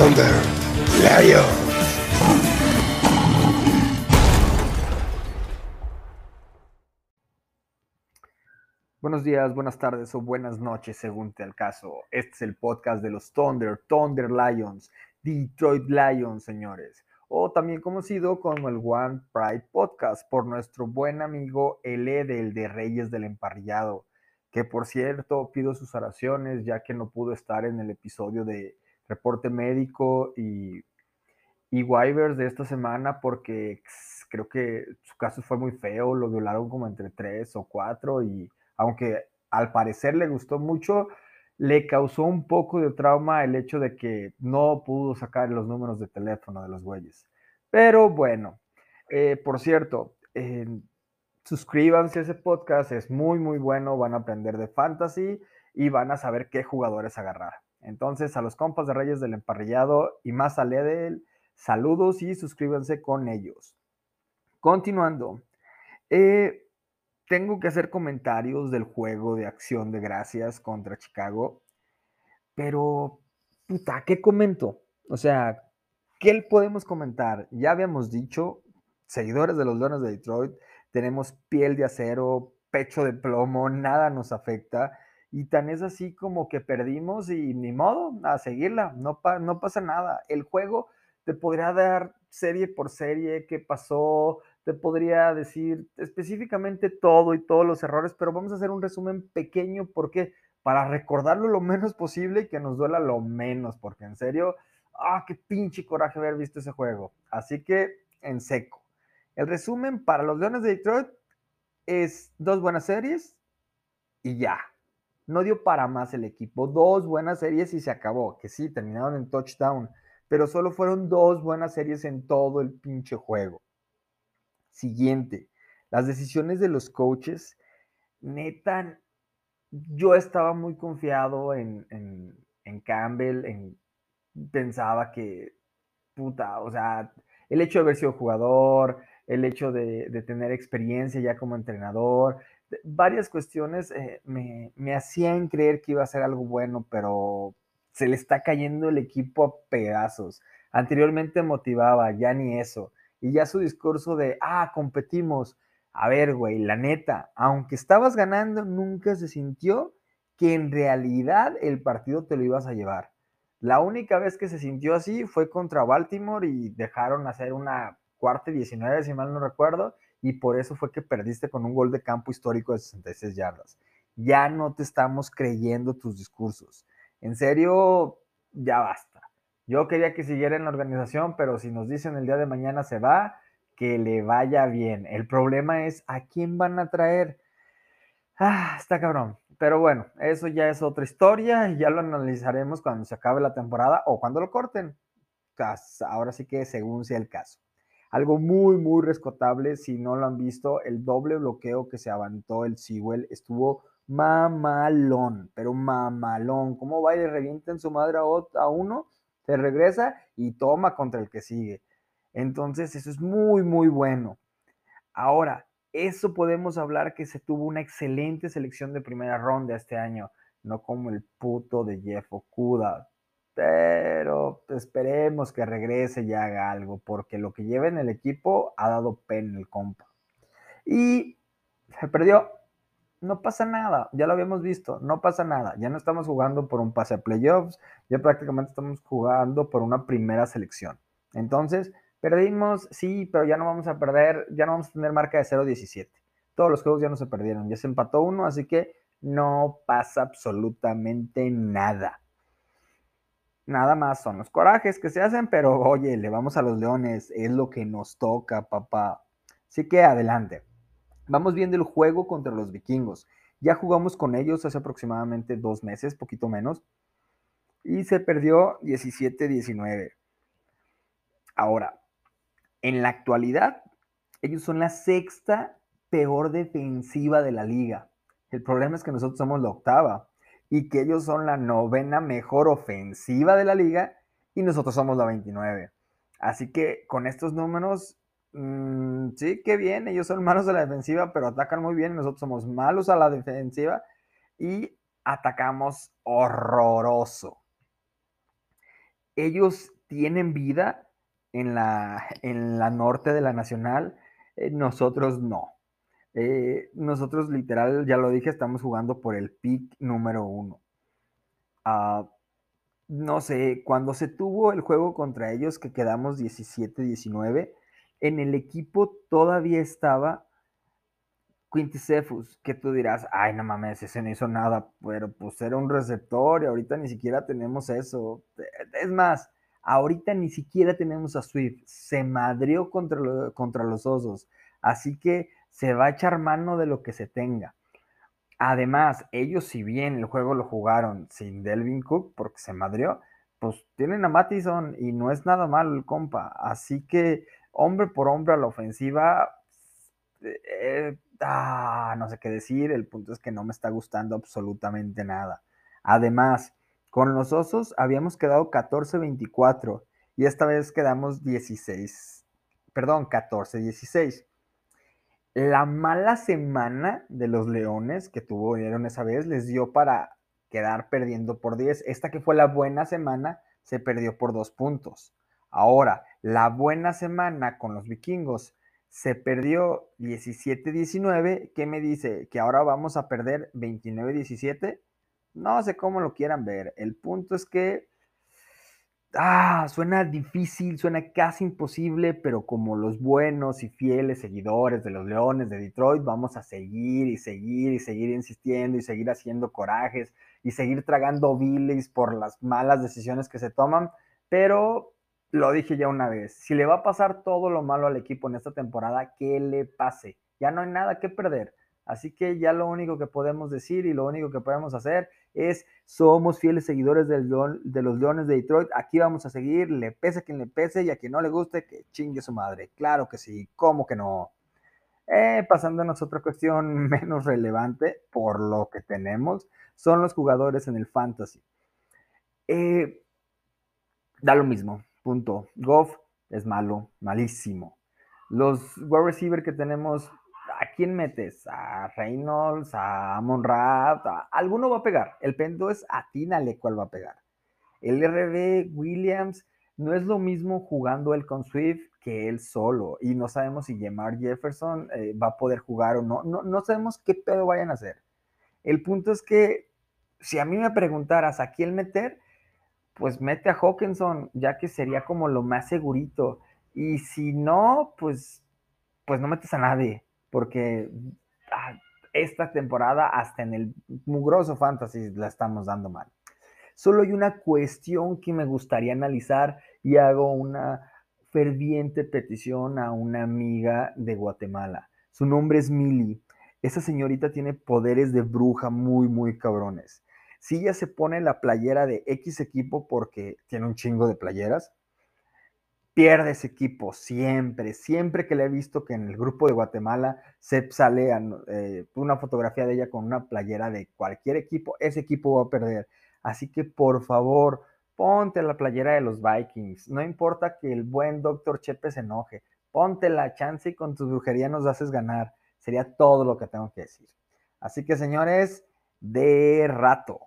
Thunder. Buenos días, buenas tardes o buenas noches, según te el caso. Este es el podcast de los Thunder, Thunder Lions, Detroit Lions, señores. O también conocido como el One Pride Podcast por nuestro buen amigo L del de Reyes del Emparrillado, que por cierto pido sus oraciones ya que no pudo estar en el episodio de reporte médico y, y waivers de esta semana porque creo que su caso fue muy feo, lo violaron como entre tres o cuatro y aunque al parecer le gustó mucho, le causó un poco de trauma el hecho de que no pudo sacar los números de teléfono de los güeyes. Pero bueno, eh, por cierto, suscríbanse a ese podcast, es muy, muy bueno, van a aprender de fantasy y van a saber qué jugadores agarrar. Entonces, a los compas de Reyes del Emparrillado y más allá de él, saludos y suscríbanse con ellos. Continuando, eh, tengo que hacer comentarios del juego de acción de gracias contra Chicago, pero, puta, ¿qué comento? O sea, ¿qué podemos comentar? Ya habíamos dicho, seguidores de los Leones de Detroit, tenemos piel de acero, pecho de plomo, nada nos afecta. Y tan es así como que perdimos y ni modo, a seguirla, no, no pasa nada. El juego te podría dar serie por serie qué pasó, te podría decir específicamente todo y todos los errores, pero vamos a hacer un resumen pequeño porque para recordarlo lo menos posible y que nos duela lo menos, porque en serio, ah, qué pinche coraje haber visto ese juego. Así que en seco. El resumen para los Leones de Detroit es dos buenas series y ya. No dio para más el equipo. Dos buenas series y se acabó. Que sí, terminaron en touchdown. Pero solo fueron dos buenas series en todo el pinche juego. Siguiente, las decisiones de los coaches, neta, yo estaba muy confiado en, Campbell, en, pensaba que, puta, o sea, el hecho de haber sido jugador, el hecho de, tener experiencia ya como entrenador, varias cuestiones eh, me, me, hacían creer que iba a ser algo bueno, pero se le está cayendo el equipo a pedazos. Anteriormente motivaba, ya ni eso. Y ya su discurso de, ah, competimos. A ver, güey, la neta, aunque estabas ganando, nunca se sintió que en realidad el partido te lo ibas a llevar. La única vez que se sintió así fue contra Baltimore y dejaron hacer una cuarta y 19, si mal no recuerdo, y por eso fue que perdiste con un gol de campo histórico de 66 yardas. Ya no te estamos creyendo tus discursos. En serio, ya basta. Yo quería que siguiera en la organización, pero si nos dicen el día de mañana se va, que le vaya bien. El problema es a quién van a traer. Ah, está cabrón. Pero bueno, eso ya es otra historia y ya lo analizaremos cuando se acabe la temporada o cuando lo corten. Ahora sí que según sea el caso. Algo muy, muy rescatable, si no lo han visto, el doble bloqueo que se avantó el Sewell estuvo mamalón, pero mamalón. ¿Cómo va y le revienta en su madre a uno? se regresa y toma contra el que sigue. Entonces, eso es muy, muy bueno. Ahora, eso podemos hablar que se tuvo una excelente selección de primera ronda este año, no como el puto de Jeff Okuda. Pero esperemos que regrese y haga algo, porque lo que lleva en el equipo ha dado pena el compa. Y se perdió no pasa nada, ya lo habíamos visto, no pasa nada, ya no estamos jugando por un pase a playoffs, ya prácticamente estamos jugando por una primera selección. Entonces, perdimos, sí, pero ya no vamos a perder, ya no vamos a tener marca de 0-17. Todos los juegos ya no se perdieron, ya se empató uno, así que no pasa absolutamente nada. Nada más son los corajes que se hacen, pero oye, le vamos a los leones, es lo que nos toca, papá. Así que adelante. Vamos viendo el juego contra los vikingos. Ya jugamos con ellos hace aproximadamente dos meses, poquito menos, y se perdió 17-19. Ahora, en la actualidad, ellos son la sexta peor defensiva de la liga. El problema es que nosotros somos la octava y que ellos son la novena mejor ofensiva de la liga y nosotros somos la 29. Así que con estos números Mm, sí, qué bien, ellos son malos a la defensiva, pero atacan muy bien, nosotros somos malos a la defensiva y atacamos horroroso. ellos tienen vida en la, en la norte de la nacional, eh, nosotros no. Eh, nosotros literal, ya lo dije, estamos jugando por el pick número uno. Ah, no sé, cuando se tuvo el juego contra ellos, que quedamos 17-19, en el equipo todavía estaba Quinticephus, que tú dirás, ay, no mames, ese no hizo nada, pero pues era un receptor y ahorita ni siquiera tenemos eso. Es más, ahorita ni siquiera tenemos a Swift, se madrió contra, contra los osos, así que se va a echar mano de lo que se tenga. Además, ellos si bien el juego lo jugaron sin Delvin Cook porque se madrió, pues tienen a Mattison y no es nada malo el compa. Así que hombre por hombre a la ofensiva, eh, ah, no sé qué decir, el punto es que no me está gustando absolutamente nada. Además, con los osos habíamos quedado 14-24 y esta vez quedamos 16, perdón, 14-16. La mala semana de los Leones que tuvieron esa vez les dio para quedar perdiendo por 10. Esta que fue la buena semana se perdió por dos puntos. Ahora, la buena semana con los vikingos se perdió 17-19. ¿Qué me dice? ¿Que ahora vamos a perder 29-17? No sé cómo lo quieran ver. El punto es que ah, suena difícil, suena casi imposible, pero como los buenos y fieles seguidores de los Leones de Detroit, vamos a seguir y seguir y seguir insistiendo y seguir haciendo corajes y seguir tragando bilis por las malas decisiones que se toman, pero lo dije ya una vez, si le va a pasar todo lo malo al equipo en esta temporada, que le pase. Ya no hay nada que perder. Así que ya lo único que podemos decir y lo único que podemos hacer es somos fieles seguidores de los Leones de Detroit. Aquí vamos a seguir, le pese a quien le pese y a quien no le guste, que chingue su madre. Claro que sí, ¿cómo que no? Eh, pasándonos a otra cuestión menos relevante por lo que tenemos, son los jugadores en el fantasy. Eh, da lo mismo, punto. Goff es malo, malísimo. Los wide receiver que tenemos ¿a quién metes? ¿A Reynolds? ¿A Amon alguno va a pegar. El pendo es atínale cuál va a pegar. El RB Williams no es lo mismo jugando él con Swift que él solo. Y no sabemos si Jamar Jefferson eh, va a poder jugar o no. no. No sabemos qué pedo vayan a hacer. El punto es que si a mí me preguntaras a quién meter, pues mete a Hawkinson, ya que sería como lo más segurito. Y si no, pues, pues no metes a nadie porque ah, esta temporada hasta en el mugroso fantasy la estamos dando mal. Solo hay una cuestión que me gustaría analizar y hago una ferviente petición a una amiga de Guatemala. Su nombre es Mili. Esa señorita tiene poderes de bruja muy, muy cabrones. Si ella se pone la playera de X equipo porque tiene un chingo de playeras, pierde ese equipo siempre, siempre que le he visto que en el grupo de Guatemala se sale eh, una fotografía de ella con una playera de cualquier equipo, ese equipo va a perder. Así que por favor, ponte la playera de los Vikings. No importa que el buen doctor Chepe se enoje, ponte la chance y con tu brujería nos haces ganar. Sería todo lo que tengo que decir. Así que señores, de rato.